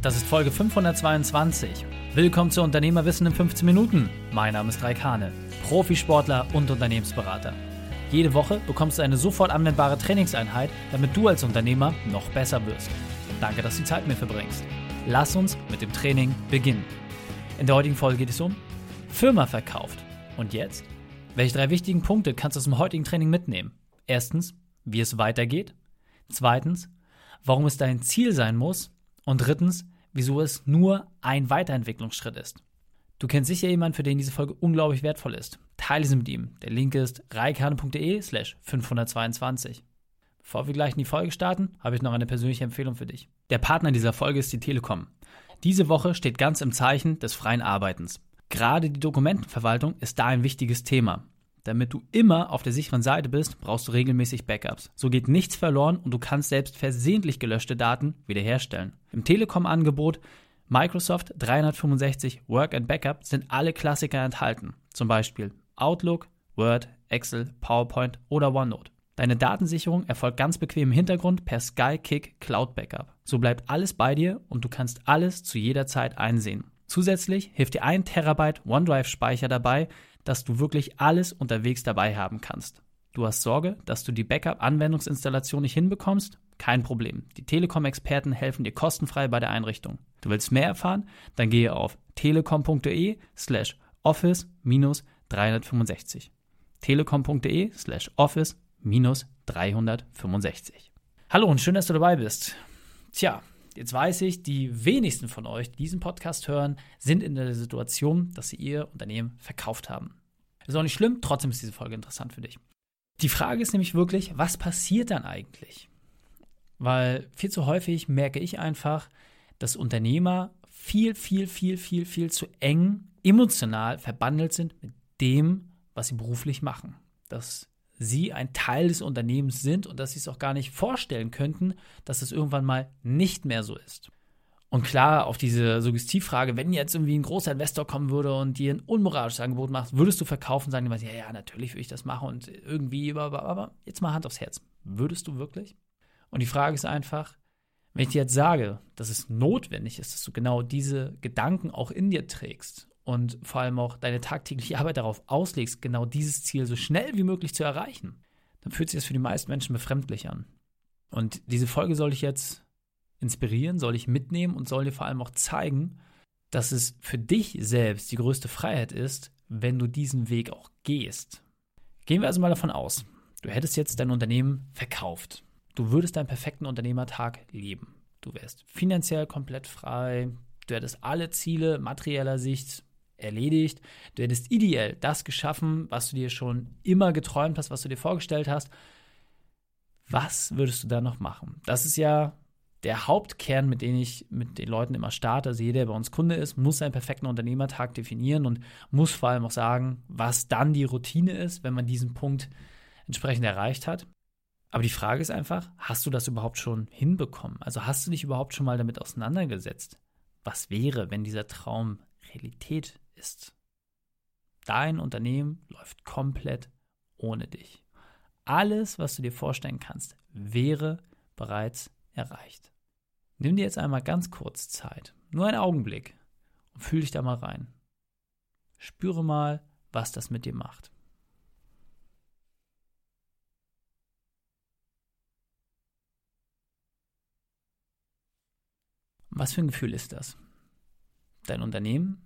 Das ist Folge 522. Willkommen zu Unternehmerwissen in 15 Minuten. Mein Name ist Raik Hane, Profisportler und Unternehmensberater. Jede Woche bekommst du eine sofort anwendbare Trainingseinheit, damit du als Unternehmer noch besser wirst. Danke, dass du die Zeit mit mir verbringst. Lass uns mit dem Training beginnen. In der heutigen Folge geht es um Firma verkauft. Und jetzt? Welche drei wichtigen Punkte kannst du aus dem heutigen Training mitnehmen? Erstens, wie es weitergeht. Zweitens, warum es dein Ziel sein muss. Und drittens, wieso es nur ein Weiterentwicklungsschritt ist. Du kennst sicher jemanden, für den diese Folge unglaublich wertvoll ist. Teile sie mit ihm. Der Link ist reikane.de slash 522. Bevor wir gleich in die Folge starten, habe ich noch eine persönliche Empfehlung für dich. Der Partner dieser Folge ist die Telekom. Diese Woche steht ganz im Zeichen des freien Arbeitens. Gerade die Dokumentenverwaltung ist da ein wichtiges Thema. Damit du immer auf der sicheren Seite bist, brauchst du regelmäßig Backups. So geht nichts verloren und du kannst selbst versehentlich gelöschte Daten wiederherstellen. Im Telekom-Angebot Microsoft 365 Work and Backup sind alle Klassiker enthalten. Zum Beispiel Outlook, Word, Excel, PowerPoint oder OneNote. Deine Datensicherung erfolgt ganz bequem im Hintergrund per SkyKick Cloud Backup. So bleibt alles bei dir und du kannst alles zu jeder Zeit einsehen. Zusätzlich hilft dir ein Terabyte OneDrive-Speicher dabei, dass du wirklich alles unterwegs dabei haben kannst. Du hast Sorge, dass du die Backup-Anwendungsinstallation nicht hinbekommst? Kein Problem. Die Telekom-Experten helfen dir kostenfrei bei der Einrichtung. Du willst mehr erfahren? Dann gehe auf telekom.de slash office 365. telekom.de slash office 365. Hallo und schön, dass du dabei bist. Tja, Jetzt weiß ich, die wenigsten von euch, die diesen Podcast hören, sind in der Situation, dass sie ihr Unternehmen verkauft haben. Ist auch nicht schlimm, trotzdem ist diese Folge interessant für dich. Die Frage ist nämlich wirklich, was passiert dann eigentlich? Weil viel zu häufig merke ich einfach, dass Unternehmer viel, viel, viel, viel, viel zu eng emotional verbandelt sind mit dem, was sie beruflich machen. Dass sie ein Teil des Unternehmens sind und dass sie es auch gar nicht vorstellen könnten, dass es irgendwann mal nicht mehr so ist. Und klar, auf diese Suggestivfrage, wenn jetzt irgendwie ein großer Investor kommen würde und dir ein unmoralisches Angebot macht, würdest du verkaufen, sagen die ja, ja, natürlich würde ich das machen und irgendwie, aber, aber jetzt mal Hand aufs Herz. Würdest du wirklich? Und die Frage ist einfach, wenn ich dir jetzt sage, dass es notwendig ist, dass du genau diese Gedanken auch in dir trägst und vor allem auch deine tagtägliche Arbeit darauf auslegst, genau dieses Ziel so schnell wie möglich zu erreichen, dann fühlt sich das für die meisten Menschen befremdlich an. Und diese Folge soll ich jetzt inspirieren, soll ich mitnehmen und soll dir vor allem auch zeigen, dass es für dich selbst die größte Freiheit ist, wenn du diesen Weg auch gehst. Gehen wir also mal davon aus, du hättest jetzt dein Unternehmen verkauft. Du würdest deinen perfekten Unternehmertag leben. Du wärst finanziell komplett frei, du hättest alle Ziele materieller Sicht erledigt. Du hättest ideell das geschaffen, was du dir schon immer geträumt hast, was du dir vorgestellt hast. Was würdest du da noch machen? Das ist ja der Hauptkern, mit dem ich mit den Leuten immer starte. Also jeder, der bei uns Kunde ist, muss seinen perfekten Unternehmertag definieren und muss vor allem auch sagen, was dann die Routine ist, wenn man diesen Punkt entsprechend erreicht hat. Aber die Frage ist einfach, hast du das überhaupt schon hinbekommen? Also hast du dich überhaupt schon mal damit auseinandergesetzt? Was wäre, wenn dieser Traum Realität ist. Dein Unternehmen läuft komplett ohne dich. Alles, was du dir vorstellen kannst, wäre bereits erreicht. Nimm dir jetzt einmal ganz kurz Zeit, nur einen Augenblick und fühl dich da mal rein. Spüre mal, was das mit dir macht. Was für ein Gefühl ist das? Dein Unternehmen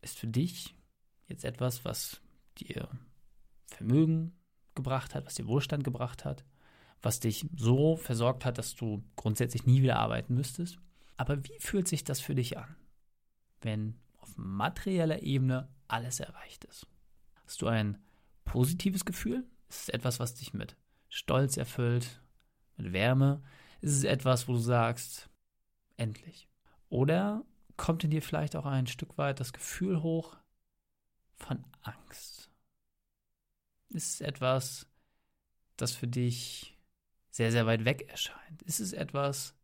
ist für dich jetzt etwas, was dir Vermögen gebracht hat, was dir Wohlstand gebracht hat, was dich so versorgt hat, dass du grundsätzlich nie wieder arbeiten müsstest. Aber wie fühlt sich das für dich an, wenn auf materieller Ebene alles erreicht ist? Hast du ein positives Gefühl? Ist es etwas, was dich mit Stolz erfüllt, mit Wärme? Ist es etwas, wo du sagst, endlich? Oder kommt in dir vielleicht auch ein Stück weit das Gefühl hoch von Angst. Ist es etwas, das für dich sehr, sehr weit weg erscheint? Ist es etwas,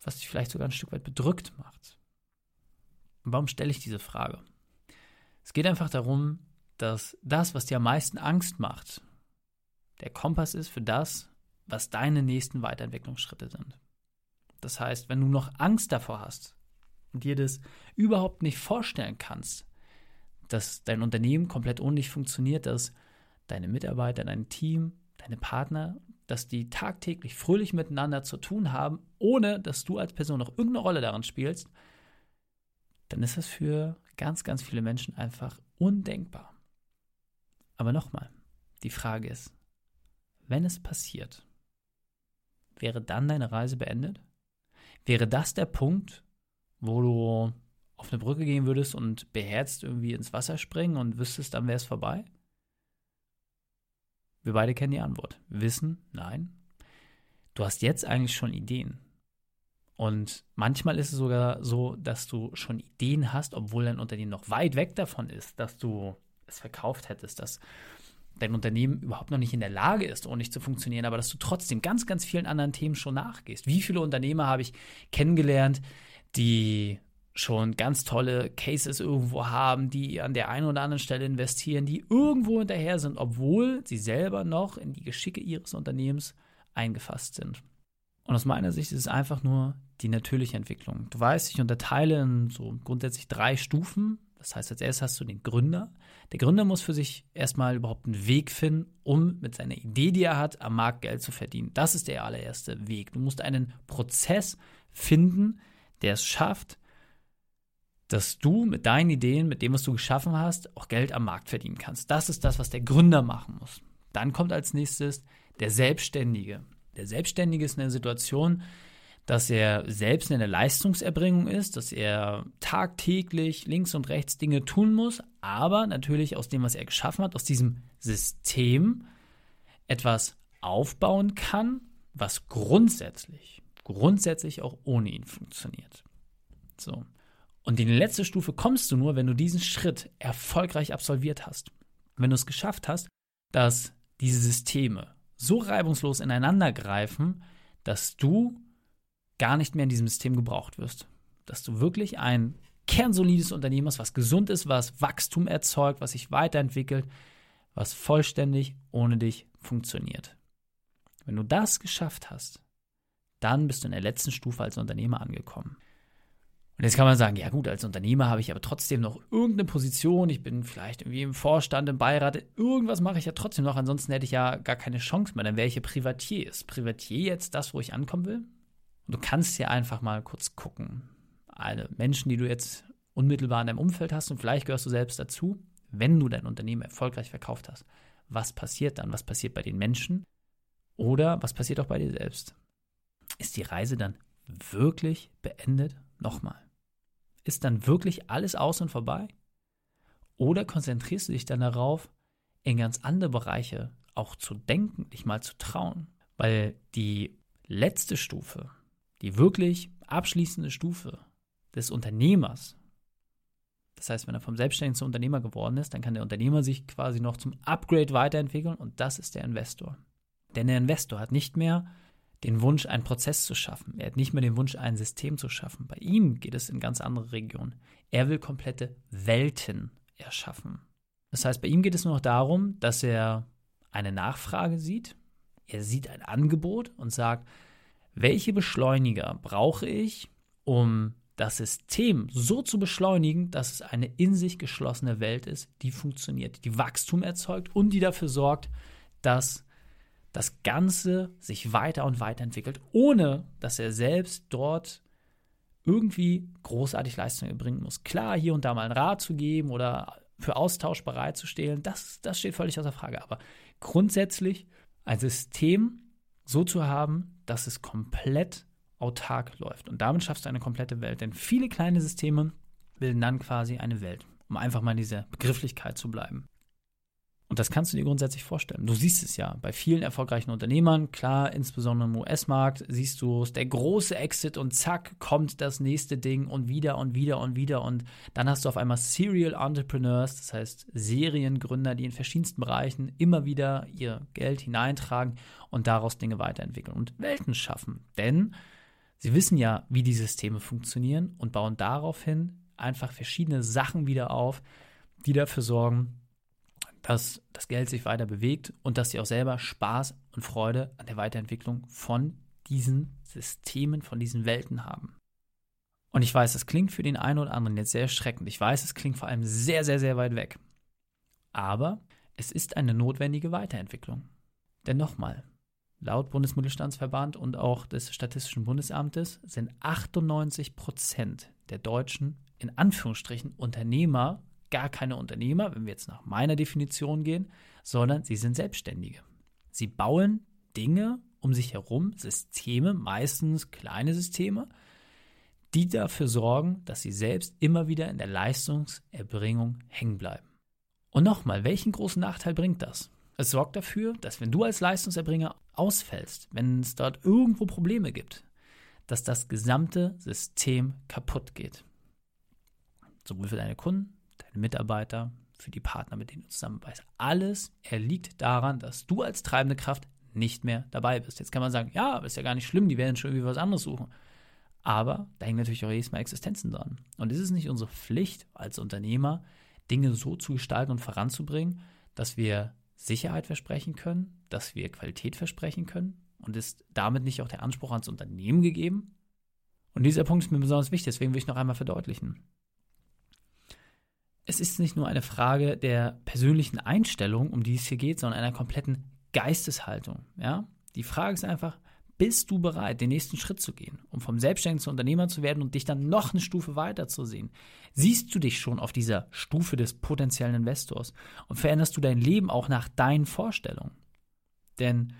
was dich vielleicht sogar ein Stück weit bedrückt macht? Und warum stelle ich diese Frage? Es geht einfach darum, dass das, was dir am meisten Angst macht, der Kompass ist für das, was deine nächsten Weiterentwicklungsschritte sind. Das heißt, wenn du noch Angst davor hast und dir das überhaupt nicht vorstellen kannst, dass dein Unternehmen komplett ohne dich funktioniert, dass deine Mitarbeiter, dein Team, deine Partner, dass die tagtäglich fröhlich miteinander zu tun haben, ohne dass du als Person noch irgendeine Rolle daran spielst, dann ist das für ganz, ganz viele Menschen einfach undenkbar. Aber nochmal, die Frage ist, wenn es passiert, wäre dann deine Reise beendet? Wäre das der Punkt, wo du auf eine Brücke gehen würdest und beherzt irgendwie ins Wasser springen und wüsstest, dann wäre es vorbei? Wir beide kennen die Antwort. Wissen, nein. Du hast jetzt eigentlich schon Ideen. Und manchmal ist es sogar so, dass du schon Ideen hast, obwohl dein Unternehmen noch weit weg davon ist, dass du es verkauft hättest, dass dein Unternehmen überhaupt noch nicht in der Lage ist, ohne nicht zu funktionieren, aber dass du trotzdem ganz, ganz vielen anderen Themen schon nachgehst. Wie viele Unternehmer habe ich kennengelernt, die schon ganz tolle Cases irgendwo haben, die an der einen oder anderen Stelle investieren, die irgendwo hinterher sind, obwohl sie selber noch in die Geschicke ihres Unternehmens eingefasst sind. Und aus meiner Sicht ist es einfach nur die natürliche Entwicklung. Du weißt, ich unterteile in so grundsätzlich drei Stufen. Das heißt, als erstes hast du den Gründer. Der Gründer muss für sich erstmal überhaupt einen Weg finden, um mit seiner Idee, die er hat, am Markt Geld zu verdienen. Das ist der allererste Weg. Du musst einen Prozess finden, der es schafft, dass du mit deinen Ideen, mit dem, was du geschaffen hast, auch Geld am Markt verdienen kannst. Das ist das, was der Gründer machen muss. Dann kommt als nächstes der Selbstständige. Der Selbstständige ist in der Situation, dass er selbst in der Leistungserbringung ist, dass er tagtäglich links und rechts Dinge tun muss, aber natürlich aus dem, was er geschaffen hat, aus diesem System etwas aufbauen kann, was grundsätzlich, grundsätzlich auch ohne ihn funktioniert. So. Und in die letzte Stufe kommst du nur, wenn du diesen Schritt erfolgreich absolviert hast. Wenn du es geschafft hast, dass diese Systeme so reibungslos ineinander greifen, dass du gar nicht mehr in diesem System gebraucht wirst. Dass du wirklich ein kernsolides Unternehmen hast, was gesund ist, was Wachstum erzeugt, was sich weiterentwickelt, was vollständig ohne dich funktioniert. Wenn du das geschafft hast, dann bist du in der letzten Stufe als Unternehmer angekommen. Und jetzt kann man sagen, ja gut, als Unternehmer habe ich aber trotzdem noch irgendeine Position, ich bin vielleicht irgendwie im Vorstand, im Beirat, irgendwas mache ich ja trotzdem noch, ansonsten hätte ich ja gar keine Chance mehr, dann wäre ich ja Privatier. Ist Privatier jetzt das, wo ich ankommen will? Du kannst ja einfach mal kurz gucken. Alle Menschen, die du jetzt unmittelbar in deinem Umfeld hast und vielleicht gehörst du selbst dazu, wenn du dein Unternehmen erfolgreich verkauft hast, was passiert dann? Was passiert bei den Menschen? Oder was passiert auch bei dir selbst? Ist die Reise dann wirklich beendet? Nochmal ist dann wirklich alles aus und vorbei? Oder konzentrierst du dich dann darauf, in ganz andere Bereiche auch zu denken, dich mal zu trauen? Weil die letzte Stufe, die wirklich abschließende Stufe des Unternehmers, das heißt, wenn er vom Selbstständigen zum Unternehmer geworden ist, dann kann der Unternehmer sich quasi noch zum Upgrade weiterentwickeln und das ist der Investor. Denn der Investor hat nicht mehr den Wunsch, einen Prozess zu schaffen. Er hat nicht mehr den Wunsch, ein System zu schaffen. Bei ihm geht es in ganz andere Regionen. Er will komplette Welten erschaffen. Das heißt, bei ihm geht es nur noch darum, dass er eine Nachfrage sieht, er sieht ein Angebot und sagt, welche Beschleuniger brauche ich, um das System so zu beschleunigen, dass es eine in sich geschlossene Welt ist, die funktioniert, die Wachstum erzeugt und die dafür sorgt, dass das Ganze sich weiter und weiter entwickelt, ohne dass er selbst dort irgendwie großartig Leistung erbringen muss. Klar, hier und da mal einen Rat zu geben oder für Austausch bereitzustellen, das, das steht völlig außer Frage. Aber grundsätzlich ein System so zu haben, dass es komplett autark läuft. Und damit schaffst du eine komplette Welt. Denn viele kleine Systeme bilden dann quasi eine Welt, um einfach mal in dieser Begrifflichkeit zu bleiben. Und das kannst du dir grundsätzlich vorstellen. Du siehst es ja bei vielen erfolgreichen Unternehmern, klar, insbesondere im US-Markt, siehst du es, der große Exit und zack, kommt das nächste Ding und wieder und wieder und wieder. Und dann hast du auf einmal Serial Entrepreneurs, das heißt Seriengründer, die in verschiedensten Bereichen immer wieder ihr Geld hineintragen und daraus Dinge weiterentwickeln und Welten schaffen. Denn sie wissen ja, wie die Systeme funktionieren und bauen daraufhin einfach verschiedene Sachen wieder auf, die dafür sorgen, dass das Geld sich weiter bewegt und dass sie auch selber Spaß und Freude an der Weiterentwicklung von diesen Systemen, von diesen Welten haben. Und ich weiß, das klingt für den einen oder anderen jetzt sehr erschreckend. Ich weiß, es klingt vor allem sehr, sehr, sehr weit weg. Aber es ist eine notwendige Weiterentwicklung. Denn nochmal, laut Bundesmittelstandsverband und auch des Statistischen Bundesamtes sind 98 Prozent der Deutschen in Anführungsstrichen Unternehmer gar keine Unternehmer, wenn wir jetzt nach meiner Definition gehen, sondern sie sind Selbstständige. Sie bauen Dinge um sich herum, Systeme, meistens kleine Systeme, die dafür sorgen, dass sie selbst immer wieder in der Leistungserbringung hängen bleiben. Und nochmal, welchen großen Nachteil bringt das? Es sorgt dafür, dass wenn du als Leistungserbringer ausfällst, wenn es dort irgendwo Probleme gibt, dass das gesamte System kaputt geht. Sowohl für deine Kunden, deine Mitarbeiter, für die Partner, mit denen du zusammenarbeitest. Alles erliegt daran, dass du als treibende Kraft nicht mehr dabei bist. Jetzt kann man sagen, ja, ist ja gar nicht schlimm, die werden schon irgendwie was anderes suchen. Aber da hängen natürlich auch jedes Mal Existenzen dran. Und ist es nicht unsere Pflicht als Unternehmer, Dinge so zu gestalten und voranzubringen, dass wir Sicherheit versprechen können, dass wir Qualität versprechen können? Und ist damit nicht auch der Anspruch ans Unternehmen gegeben? Und dieser Punkt ist mir besonders wichtig, deswegen will ich noch einmal verdeutlichen. Es ist nicht nur eine Frage der persönlichen Einstellung, um die es hier geht, sondern einer kompletten Geisteshaltung. Ja? Die Frage ist einfach, bist du bereit, den nächsten Schritt zu gehen, um vom Selbstständigen zu Unternehmer zu werden und dich dann noch eine Stufe weiter zu sehen? Siehst du dich schon auf dieser Stufe des potenziellen Investors und veränderst du dein Leben auch nach deinen Vorstellungen? Denn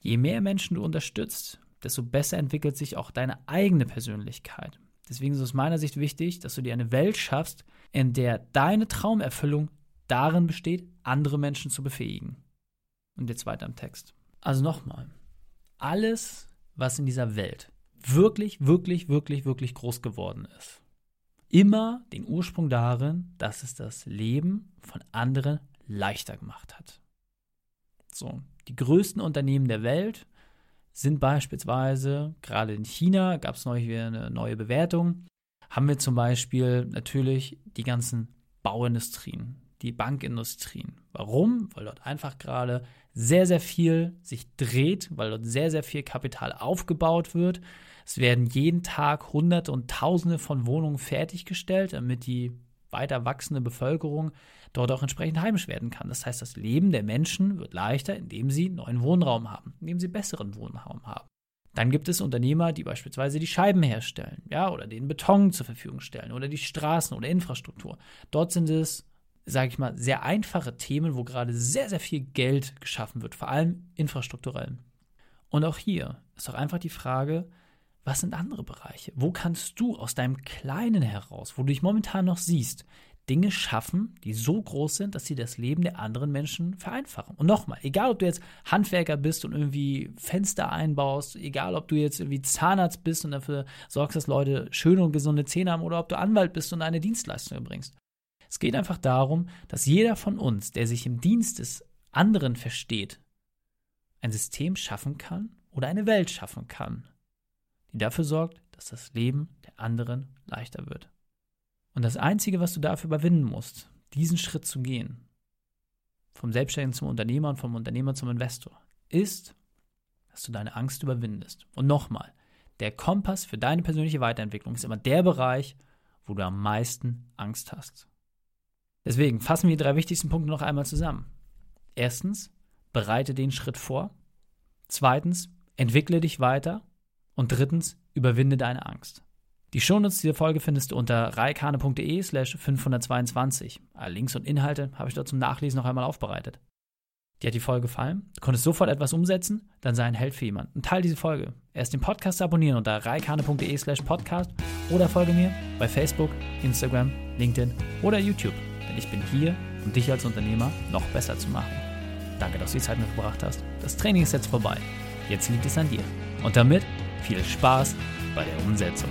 je mehr Menschen du unterstützt, desto besser entwickelt sich auch deine eigene Persönlichkeit. Deswegen ist es aus meiner Sicht wichtig, dass du dir eine Welt schaffst, in der deine Traumerfüllung darin besteht, andere Menschen zu befähigen. Und jetzt weiter im Text. Also nochmal, alles was in dieser Welt wirklich, wirklich, wirklich, wirklich groß geworden ist, immer den Ursprung darin, dass es das Leben von anderen leichter gemacht hat. So, die größten Unternehmen der Welt sind beispielsweise, gerade in China gab es neulich wieder eine neue Bewertung, haben wir zum Beispiel natürlich die ganzen Bauindustrien, die Bankindustrien. Warum? Weil dort einfach gerade sehr, sehr viel sich dreht, weil dort sehr, sehr viel Kapital aufgebaut wird. Es werden jeden Tag Hunderte und Tausende von Wohnungen fertiggestellt, damit die weiter wachsende Bevölkerung dort auch entsprechend heimisch werden kann. Das heißt, das Leben der Menschen wird leichter, indem sie neuen Wohnraum haben, indem sie besseren Wohnraum haben. Dann gibt es Unternehmer, die beispielsweise die Scheiben herstellen, ja, oder den Beton zur Verfügung stellen oder die Straßen oder Infrastruktur. Dort sind es sage ich mal, sehr einfache Themen, wo gerade sehr, sehr viel Geld geschaffen wird, vor allem infrastrukturell. Und auch hier ist doch einfach die Frage, was sind andere Bereiche? Wo kannst du aus deinem Kleinen heraus, wo du dich momentan noch siehst, Dinge schaffen, die so groß sind, dass sie das Leben der anderen Menschen vereinfachen. Und nochmal, egal ob du jetzt Handwerker bist und irgendwie Fenster einbaust, egal ob du jetzt irgendwie Zahnarzt bist und dafür sorgst, dass Leute schöne und gesunde Zähne haben, oder ob du Anwalt bist und eine Dienstleistung erbringst. Es geht einfach darum, dass jeder von uns, der sich im Dienst des anderen versteht, ein System schaffen kann oder eine Welt schaffen kann, die dafür sorgt, dass das Leben der anderen leichter wird. Und das Einzige, was du dafür überwinden musst, diesen Schritt zu gehen, vom Selbstständigen zum Unternehmer und vom Unternehmer zum Investor, ist, dass du deine Angst überwindest. Und nochmal, der Kompass für deine persönliche Weiterentwicklung ist immer der Bereich, wo du am meisten Angst hast. Deswegen fassen wir die drei wichtigsten Punkte noch einmal zusammen. Erstens, bereite den Schritt vor. Zweitens, entwickle dich weiter. Und drittens, überwinde deine Angst. Die Shownotes dieser Folge findest du unter reikane.de slash 522. Alle Links und Inhalte habe ich dort zum Nachlesen noch einmal aufbereitet. Dir hat die Folge gefallen? Du konntest sofort etwas umsetzen? Dann sei ein Held für jemanden. Teil diese Folge. Erst den Podcast abonnieren unter reikane.de slash podcast oder folge mir bei Facebook, Instagram, LinkedIn oder YouTube denn ich bin hier, um dich als Unternehmer noch besser zu machen. Danke, dass du die Zeit mitgebracht hast. Das Training ist jetzt vorbei. Jetzt liegt es an dir. Und damit viel Spaß bei der Umsetzung.